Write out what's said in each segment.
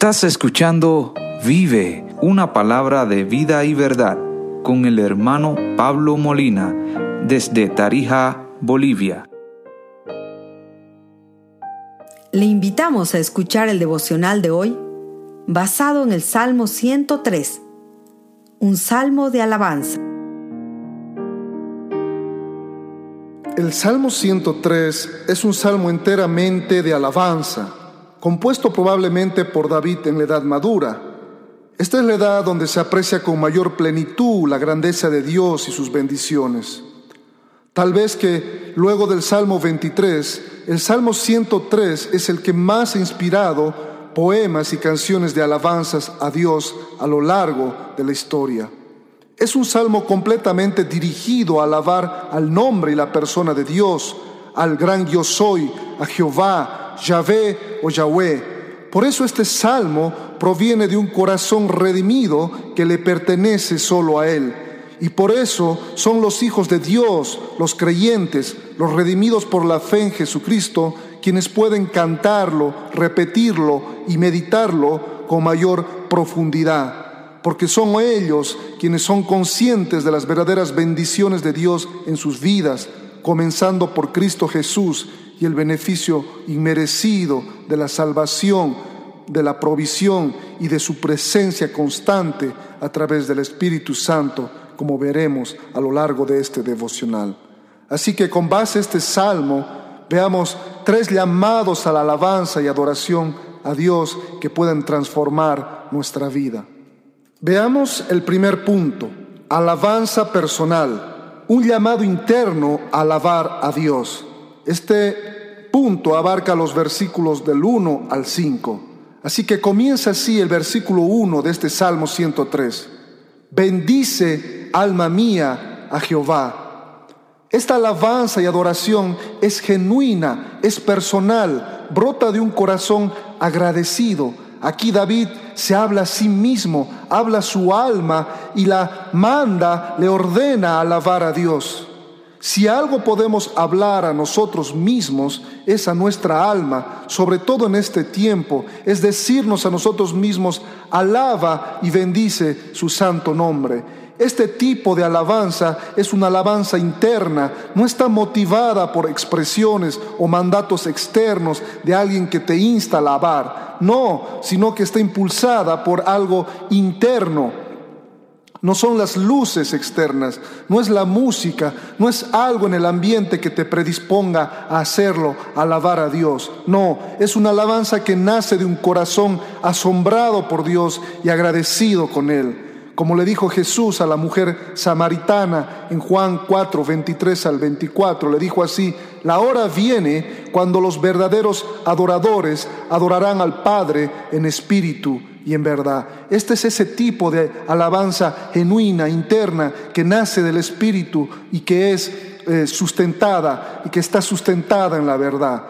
Estás escuchando Vive, una palabra de vida y verdad, con el hermano Pablo Molina, desde Tarija, Bolivia. Le invitamos a escuchar el devocional de hoy, basado en el Salmo 103, un salmo de alabanza. El Salmo 103 es un salmo enteramente de alabanza, compuesto probablemente por David en la edad madura. Esta es la edad donde se aprecia con mayor plenitud la grandeza de Dios y sus bendiciones. Tal vez que luego del Salmo 23, el Salmo 103 es el que más ha inspirado poemas y canciones de alabanzas a Dios a lo largo de la historia. Es un salmo completamente dirigido a alabar al nombre y la persona de Dios, al gran yo soy, a Jehová, Yahvé o Yahweh. Por eso este salmo proviene de un corazón redimido que le pertenece solo a Él. Y por eso son los hijos de Dios, los creyentes, los redimidos por la fe en Jesucristo, quienes pueden cantarlo, repetirlo y meditarlo con mayor profundidad porque son ellos quienes son conscientes de las verdaderas bendiciones de Dios en sus vidas, comenzando por Cristo Jesús y el beneficio inmerecido de la salvación, de la provisión y de su presencia constante a través del Espíritu Santo, como veremos a lo largo de este devocional. Así que con base a este salmo, veamos tres llamados a la alabanza y adoración a Dios que pueden transformar nuestra vida. Veamos el primer punto, alabanza personal, un llamado interno a alabar a Dios. Este punto abarca los versículos del 1 al 5. Así que comienza así el versículo 1 de este Salmo 103. Bendice, alma mía, a Jehová. Esta alabanza y adoración es genuina, es personal, brota de un corazón agradecido, Aquí David se habla a sí mismo, habla su alma y la manda, le ordena alabar a Dios. Si algo podemos hablar a nosotros mismos es a nuestra alma, sobre todo en este tiempo, es decirnos a nosotros mismos, alaba y bendice su santo nombre. Este tipo de alabanza es una alabanza interna, no está motivada por expresiones o mandatos externos de alguien que te insta a alabar, no, sino que está impulsada por algo interno. No son las luces externas, no es la música, no es algo en el ambiente que te predisponga a hacerlo, a alabar a Dios. No, es una alabanza que nace de un corazón asombrado por Dios y agradecido con Él como le dijo Jesús a la mujer samaritana en Juan 4, 23 al 24, le dijo así, la hora viene cuando los verdaderos adoradores adorarán al Padre en espíritu y en verdad. Este es ese tipo de alabanza genuina, interna, que nace del espíritu y que es eh, sustentada y que está sustentada en la verdad.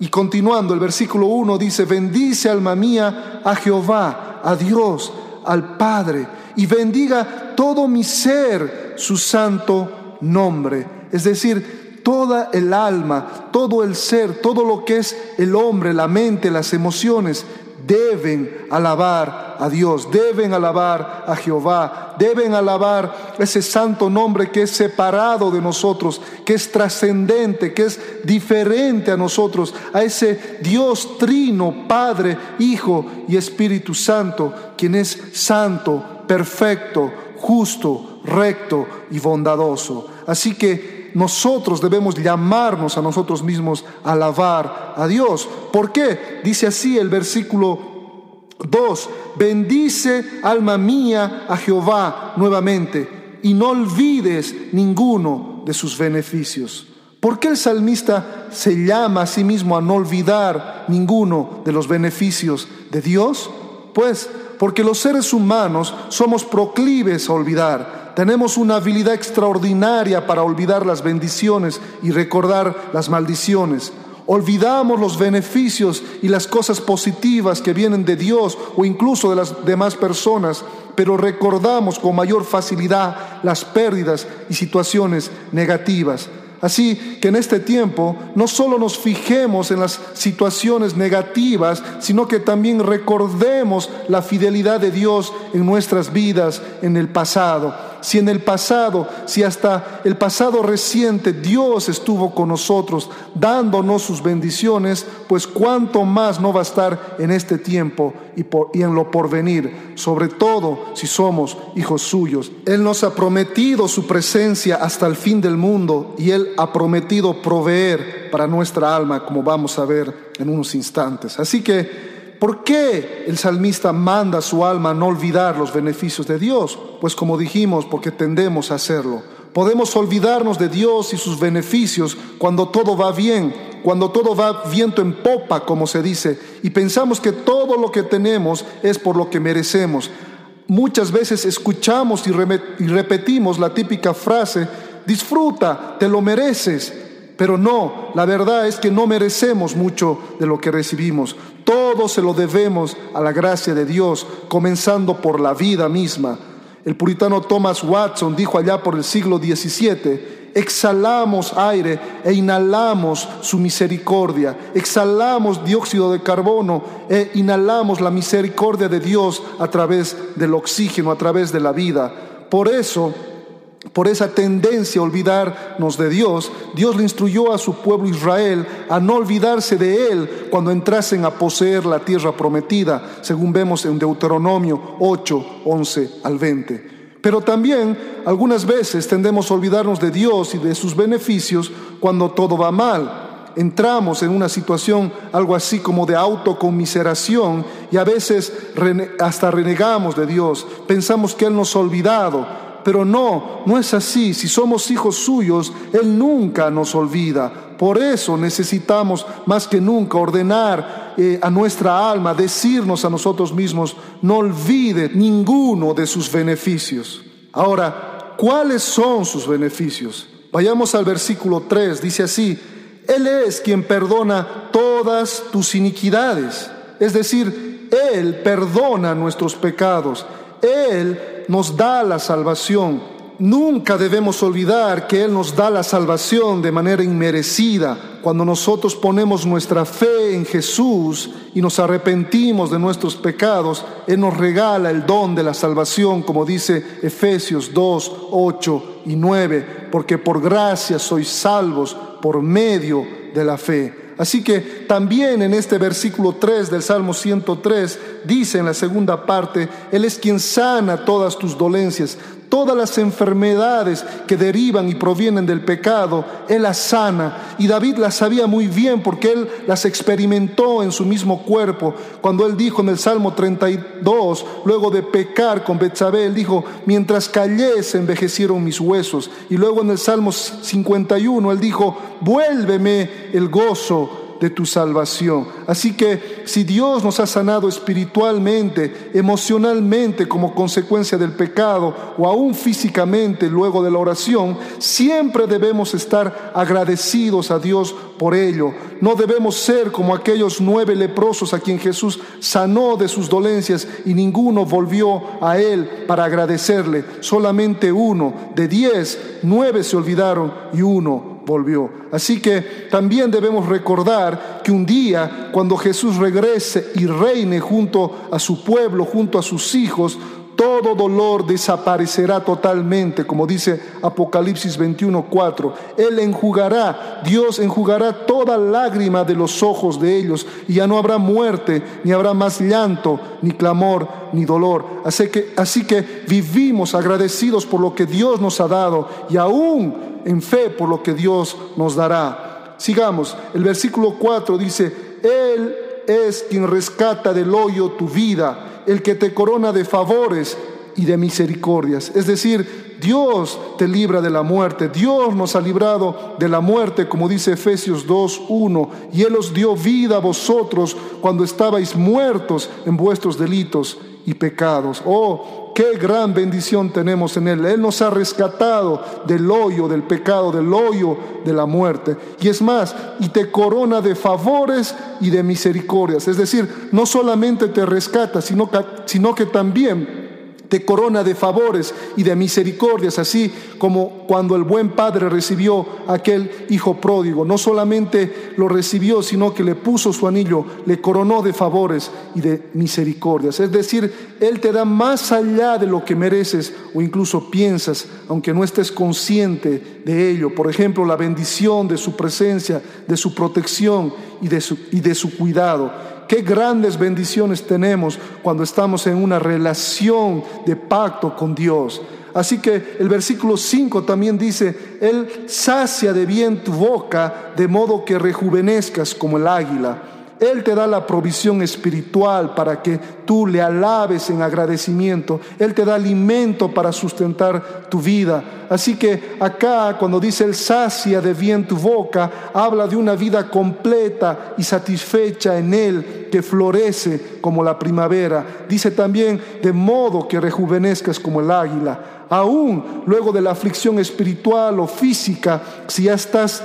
Y continuando, el versículo 1 dice, bendice alma mía a Jehová, a Dios, al Padre y bendiga todo mi ser su santo nombre. Es decir, toda el alma, todo el ser, todo lo que es el hombre, la mente, las emociones, deben alabar a Dios, deben alabar a Jehová, deben alabar ese santo nombre que es separado de nosotros, que es trascendente, que es diferente a nosotros, a ese Dios trino, Padre, Hijo y Espíritu Santo, quien es santo, perfecto, justo, recto y bondadoso. Así que nosotros debemos llamarnos a nosotros mismos a alabar a Dios. ¿Por qué? Dice así el versículo 2, bendice alma mía a Jehová nuevamente y no olvides ninguno de sus beneficios. ¿Por qué el salmista se llama a sí mismo a no olvidar ninguno de los beneficios de Dios? Pues porque los seres humanos somos proclives a olvidar. Tenemos una habilidad extraordinaria para olvidar las bendiciones y recordar las maldiciones. Olvidamos los beneficios y las cosas positivas que vienen de Dios o incluso de las demás personas, pero recordamos con mayor facilidad las pérdidas y situaciones negativas. Así que en este tiempo no solo nos fijemos en las situaciones negativas, sino que también recordemos la fidelidad de Dios en nuestras vidas en el pasado. Si en el pasado, si hasta el pasado reciente Dios estuvo con nosotros dándonos sus bendiciones, pues cuánto más no va a estar en este tiempo y, y en lo porvenir, sobre todo si somos hijos suyos. Él nos ha prometido su presencia hasta el fin del mundo y Él ha prometido proveer para nuestra alma, como vamos a ver en unos instantes. Así que, ¿por qué el salmista manda a su alma a no olvidar los beneficios de Dios? Pues como dijimos, porque tendemos a hacerlo. Podemos olvidarnos de Dios y sus beneficios cuando todo va bien, cuando todo va viento en popa, como se dice, y pensamos que todo lo que tenemos es por lo que merecemos. Muchas veces escuchamos y repetimos la típica frase, disfruta, te lo mereces. Pero no, la verdad es que no merecemos mucho de lo que recibimos. Todo se lo debemos a la gracia de Dios, comenzando por la vida misma. El puritano Thomas Watson dijo allá por el siglo XVII, exhalamos aire e inhalamos su misericordia, exhalamos dióxido de carbono e inhalamos la misericordia de Dios a través del oxígeno, a través de la vida. Por eso por esa tendencia a olvidarnos de Dios, Dios le instruyó a su pueblo Israel a no olvidarse de Él cuando entrasen a poseer la tierra prometida, según vemos en Deuteronomio 8, 11 al 20. Pero también algunas veces tendemos a olvidarnos de Dios y de sus beneficios cuando todo va mal. Entramos en una situación algo así como de autocomiseración y a veces hasta renegamos de Dios, pensamos que Él nos ha olvidado pero no, no es así. Si somos hijos suyos, Él nunca nos olvida. Por eso necesitamos más que nunca ordenar eh, a nuestra alma, decirnos a nosotros mismos, no olvide ninguno de sus beneficios. Ahora, ¿cuáles son sus beneficios? Vayamos al versículo 3, dice así, Él es quien perdona todas tus iniquidades. Es decir, Él perdona nuestros pecados. Él nos da la salvación. Nunca debemos olvidar que Él nos da la salvación de manera inmerecida. Cuando nosotros ponemos nuestra fe en Jesús y nos arrepentimos de nuestros pecados, Él nos regala el don de la salvación, como dice Efesios 2, 8 y 9, porque por gracia sois salvos por medio de la fe. Así que también en este versículo 3 del Salmo 103 dice en la segunda parte, Él es quien sana todas tus dolencias, todas las enfermedades que derivan y provienen del pecado, Él las sana. Y David las sabía muy bien porque Él las experimentó en su mismo cuerpo. Cuando Él dijo en el Salmo 32, luego de pecar con Betsabé, Él dijo, mientras callé se envejecieron mis huesos. Y luego en el Salmo 51, Él dijo, vuélveme el gozo de tu salvación. Así que si Dios nos ha sanado espiritualmente, emocionalmente como consecuencia del pecado o aún físicamente luego de la oración, siempre debemos estar agradecidos a Dios por ello. No debemos ser como aquellos nueve leprosos a quien Jesús sanó de sus dolencias y ninguno volvió a Él para agradecerle. Solamente uno de diez, nueve se olvidaron y uno volvió. Así que también debemos recordar que un día, cuando Jesús regrese y reine junto a su pueblo, junto a sus hijos, todo dolor desaparecerá totalmente, como dice Apocalipsis 21:4. Él enjugará, Dios enjugará toda lágrima de los ojos de ellos, y ya no habrá muerte, ni habrá más llanto, ni clamor, ni dolor. Así que, así que vivimos agradecidos por lo que Dios nos ha dado, y aún en fe por lo que Dios nos dará. Sigamos, el versículo 4 dice, Él es quien rescata del hoyo tu vida, el que te corona de favores y de misericordias. Es decir, Dios te libra de la muerte, Dios nos ha librado de la muerte, como dice Efesios 2.1, y Él os dio vida a vosotros cuando estabais muertos en vuestros delitos y pecados. Oh, qué gran bendición tenemos en Él. Él nos ha rescatado del hoyo del pecado, del hoyo de la muerte. Y es más, y te corona de favores y de misericordias. Es decir, no solamente te rescata, sino que, sino que también te corona de favores y de misericordias, así como cuando el buen padre recibió aquel hijo pródigo. No solamente lo recibió, sino que le puso su anillo, le coronó de favores y de misericordias. Es decir, Él te da más allá de lo que mereces o incluso piensas, aunque no estés consciente de ello. Por ejemplo, la bendición de su presencia, de su protección y de su, y de su cuidado. Qué grandes bendiciones tenemos cuando estamos en una relación de pacto con Dios. Así que el versículo 5 también dice, Él sacia de bien tu boca de modo que rejuvenezcas como el águila. Él te da la provisión espiritual para que tú le alabes en agradecimiento. Él te da alimento para sustentar tu vida. Así que acá cuando dice el sacia de bien tu boca, habla de una vida completa y satisfecha en Él que florece como la primavera. Dice también de modo que rejuvenezcas como el águila. Aún luego de la aflicción espiritual o física, si ya estás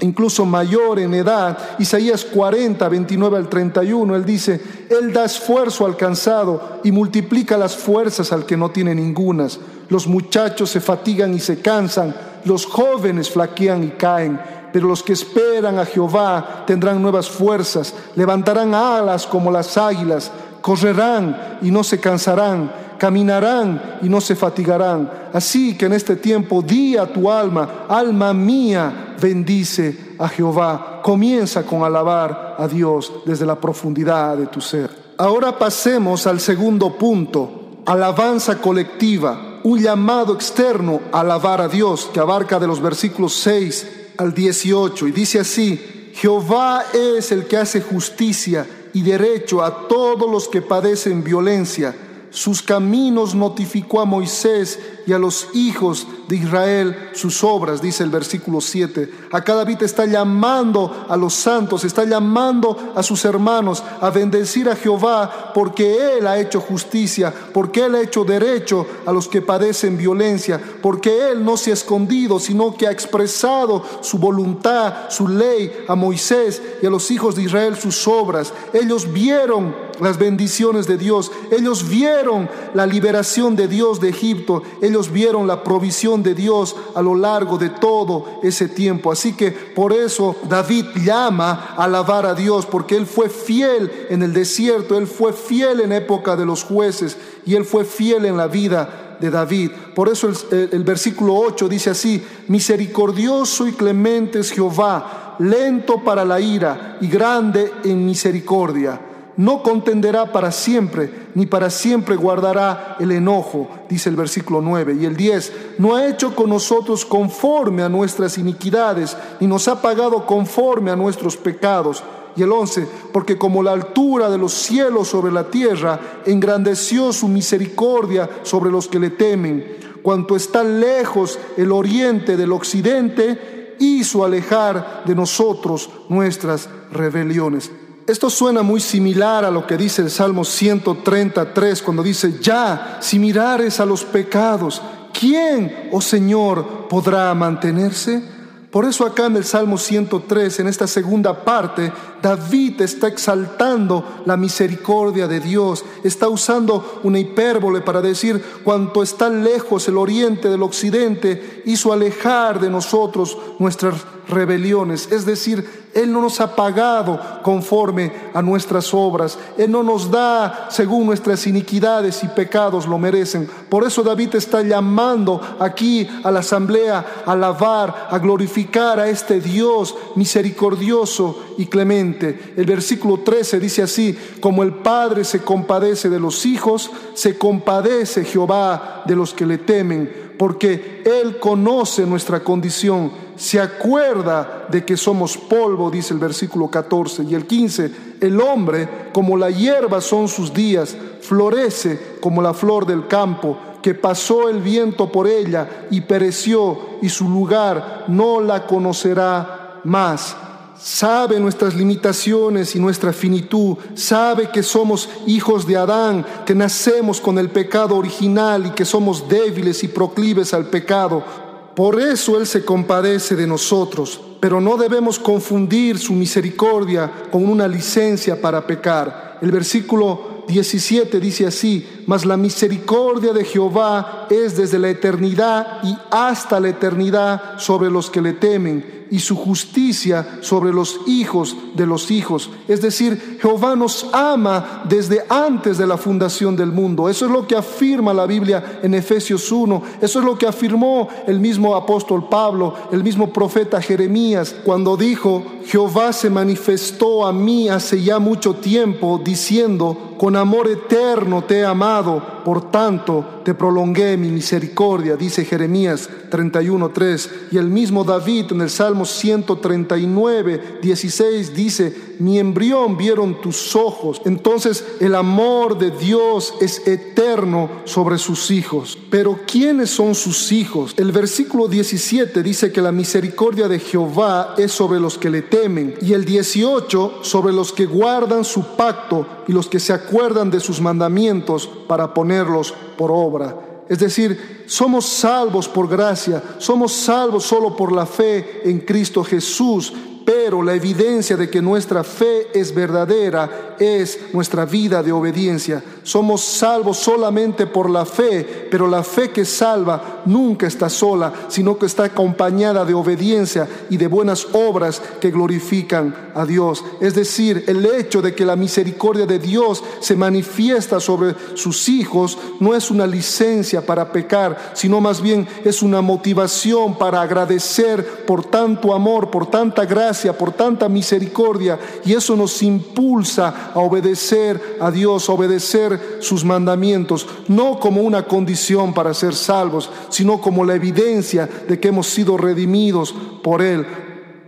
incluso mayor en edad, Isaías 40, 29 al 31, él dice, Él da esfuerzo al cansado y multiplica las fuerzas al que no tiene ningunas. Los muchachos se fatigan y se cansan, los jóvenes flaquean y caen, pero los que esperan a Jehová tendrán nuevas fuerzas, levantarán alas como las águilas, correrán y no se cansarán caminarán y no se fatigarán. Así que en este tiempo di a tu alma, alma mía, bendice a Jehová. Comienza con alabar a Dios desde la profundidad de tu ser. Ahora pasemos al segundo punto, alabanza colectiva, un llamado externo a alabar a Dios que abarca de los versículos 6 al 18 y dice así, Jehová es el que hace justicia y derecho a todos los que padecen violencia sus caminos notificó a Moisés y a los hijos de Israel sus obras, dice el versículo 7. Acá David está llamando a los santos, está llamando a sus hermanos a bendecir a Jehová porque Él ha hecho justicia, porque Él ha hecho derecho a los que padecen violencia, porque Él no se ha escondido, sino que ha expresado su voluntad, su ley a Moisés y a los hijos de Israel sus obras. Ellos vieron las bendiciones de Dios. Ellos vieron la liberación de Dios de Egipto. Ellos vieron la provisión de Dios a lo largo de todo ese tiempo. Así que por eso David llama a alabar a Dios, porque él fue fiel en el desierto, él fue fiel en época de los jueces y él fue fiel en la vida de David. Por eso el, el versículo 8 dice así, misericordioso y clemente es Jehová, lento para la ira y grande en misericordia no contenderá para siempre, ni para siempre guardará el enojo, dice el versículo 9. Y el 10, no ha hecho con nosotros conforme a nuestras iniquidades, ni nos ha pagado conforme a nuestros pecados. Y el 11, porque como la altura de los cielos sobre la tierra, engrandeció su misericordia sobre los que le temen. Cuanto está lejos el oriente del occidente, hizo alejar de nosotros nuestras rebeliones. Esto suena muy similar a lo que dice el Salmo 133 cuando dice, ya, si mirares a los pecados, ¿quién, oh Señor, podrá mantenerse? Por eso acá en el Salmo 103, en esta segunda parte, David está exaltando la misericordia de Dios, está usando una hipérbole para decir cuanto está lejos el oriente del occidente, hizo alejar de nosotros nuestras rebeliones, es decir, él no nos ha pagado conforme a nuestras obras. Él no nos da según nuestras iniquidades y pecados lo merecen. Por eso David está llamando aquí a la asamblea a alabar, a glorificar a este Dios misericordioso y clemente. El versículo 13 dice así, como el Padre se compadece de los hijos, se compadece Jehová de los que le temen porque Él conoce nuestra condición, se acuerda de que somos polvo, dice el versículo 14. Y el 15, el hombre, como la hierba son sus días, florece como la flor del campo, que pasó el viento por ella y pereció, y su lugar no la conocerá más sabe nuestras limitaciones y nuestra finitud, sabe que somos hijos de Adán, que nacemos con el pecado original y que somos débiles y proclives al pecado. Por eso Él se compadece de nosotros, pero no debemos confundir su misericordia con una licencia para pecar. El versículo 17 dice así, mas la misericordia de Jehová es desde la eternidad y hasta la eternidad sobre los que le temen y su justicia sobre los hijos de los hijos. Es decir, Jehová nos ama desde antes de la fundación del mundo. Eso es lo que afirma la Biblia en Efesios 1. Eso es lo que afirmó el mismo apóstol Pablo, el mismo profeta Jeremías, cuando dijo, Jehová se manifestó a mí hace ya mucho tiempo, diciendo, con amor eterno te he amado, por tanto te prolongué mi misericordia, dice Jeremías 31.3. Y el mismo David en el Salmo 139, 16 dice, mi embrión vieron tus ojos. Entonces el amor de Dios es eterno sobre sus hijos. Pero ¿quiénes son sus hijos? El versículo 17 dice que la misericordia de Jehová es sobre los que le temen. Y el 18 sobre los que guardan su pacto y los que se acuerdan de sus mandamientos para ponerlos por obra. Es decir, somos salvos por gracia, somos salvos solo por la fe en Cristo Jesús, pero la evidencia de que nuestra fe es verdadera es nuestra vida de obediencia. Somos salvos solamente por la fe, pero la fe que salva nunca está sola, sino que está acompañada de obediencia y de buenas obras que glorifican a Dios. Es decir, el hecho de que la misericordia de Dios se manifiesta sobre sus hijos no es una licencia para pecar, sino más bien es una motivación para agradecer por tanto amor, por tanta gracia, por tanta misericordia. Y eso nos impulsa a obedecer a Dios, a obedecer sus mandamientos, no como una condición para ser salvos, sino como la evidencia de que hemos sido redimidos por Él.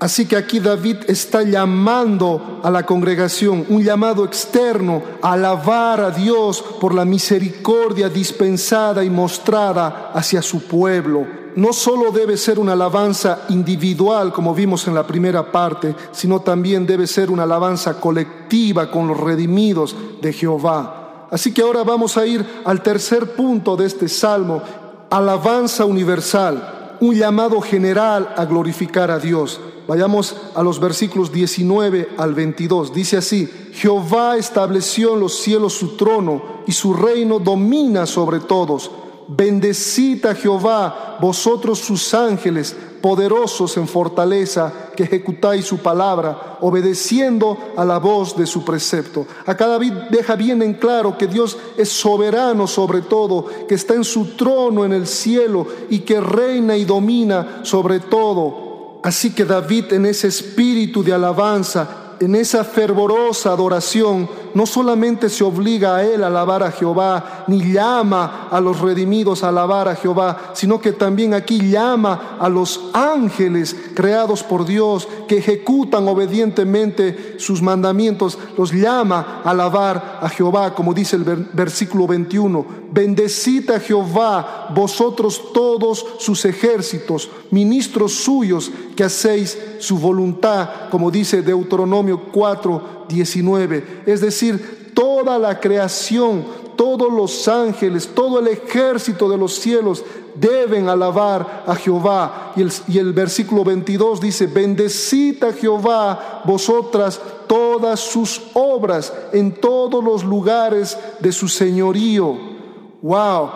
Así que aquí David está llamando a la congregación, un llamado externo, a alabar a Dios por la misericordia dispensada y mostrada hacia su pueblo no solo debe ser una alabanza individual, como vimos en la primera parte, sino también debe ser una alabanza colectiva con los redimidos de Jehová. Así que ahora vamos a ir al tercer punto de este salmo, alabanza universal, un llamado general a glorificar a Dios. Vayamos a los versículos 19 al 22. Dice así, Jehová estableció en los cielos su trono y su reino domina sobre todos. Bendecid a Jehová, vosotros sus ángeles, poderosos en fortaleza, que ejecutáis su palabra, obedeciendo a la voz de su precepto. Acá David deja bien en claro que Dios es soberano sobre todo, que está en su trono en el cielo y que reina y domina sobre todo. Así que David en ese espíritu de alabanza en esa fervorosa adoración, no solamente se obliga a él a alabar a Jehová, ni llama a los redimidos a alabar a Jehová, sino que también aquí llama a los ángeles creados por Dios, que ejecutan obedientemente sus mandamientos, los llama a alabar a Jehová, como dice el versículo 21. Bendecid a Jehová, vosotros todos sus ejércitos, ministros suyos, que hacéis su voluntad, como dice Deuteronomio 4, 19. Es decir, toda la creación, todos los ángeles, todo el ejército de los cielos deben alabar a Jehová. Y el, y el versículo 22 dice, bendecid Jehová vosotras todas sus obras en todos los lugares de su señorío Wow,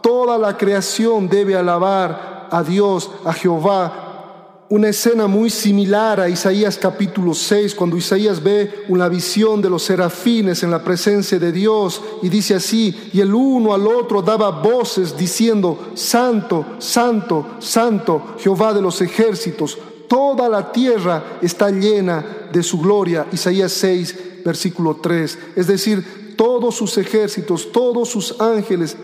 toda la creación debe alabar a Dios, a Jehová. Una escena muy similar a Isaías capítulo 6, cuando Isaías ve una visión de los serafines en la presencia de Dios y dice así, y el uno al otro daba voces diciendo, Santo, Santo, Santo, Jehová de los ejércitos, toda la tierra está llena de su gloria. Isaías 6, versículo 3. Es decir, todos sus ejércitos, todos sus ángeles,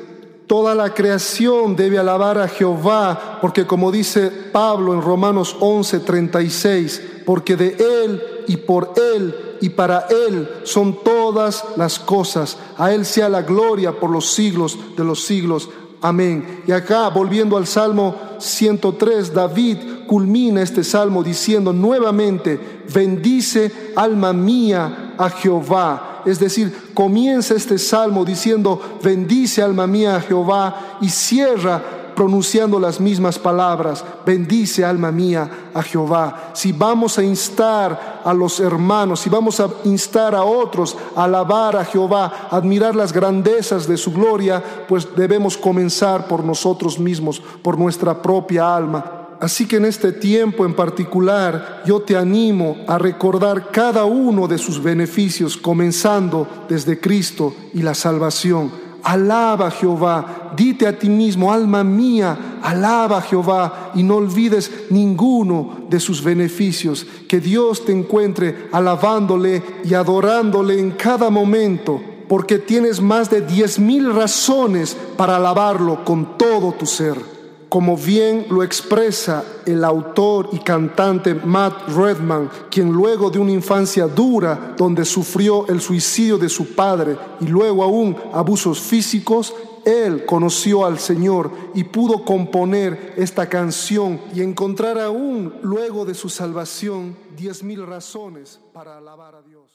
toda la creación debe alabar a Jehová, porque como dice Pablo en Romanos 11, 36, porque de Él y por Él y para Él son todas las cosas. A Él sea la gloria por los siglos de los siglos. Amén. Y acá, volviendo al Salmo 103, David culmina este salmo diciendo nuevamente, bendice alma mía a Jehová es decir, comienza este salmo diciendo, bendice alma mía a Jehová y cierra pronunciando las mismas palabras, bendice alma mía a Jehová. Si vamos a instar a los hermanos, si vamos a instar a otros a alabar a Jehová, admirar las grandezas de su gloria, pues debemos comenzar por nosotros mismos, por nuestra propia alma. Así que en este tiempo en particular yo te animo a recordar cada uno de sus beneficios, comenzando desde Cristo y la salvación. Alaba a Jehová, dite a ti mismo, alma mía, alaba a Jehová y no olvides ninguno de sus beneficios. Que Dios te encuentre alabándole y adorándole en cada momento, porque tienes más de diez mil razones para alabarlo con todo tu ser como bien lo expresa el autor y cantante Matt Redman, quien luego de una infancia dura, donde sufrió el suicidio de su padre y luego aún abusos físicos, él conoció al Señor y pudo componer esta canción y encontrar aún luego de su salvación diez mil razones para alabar a Dios.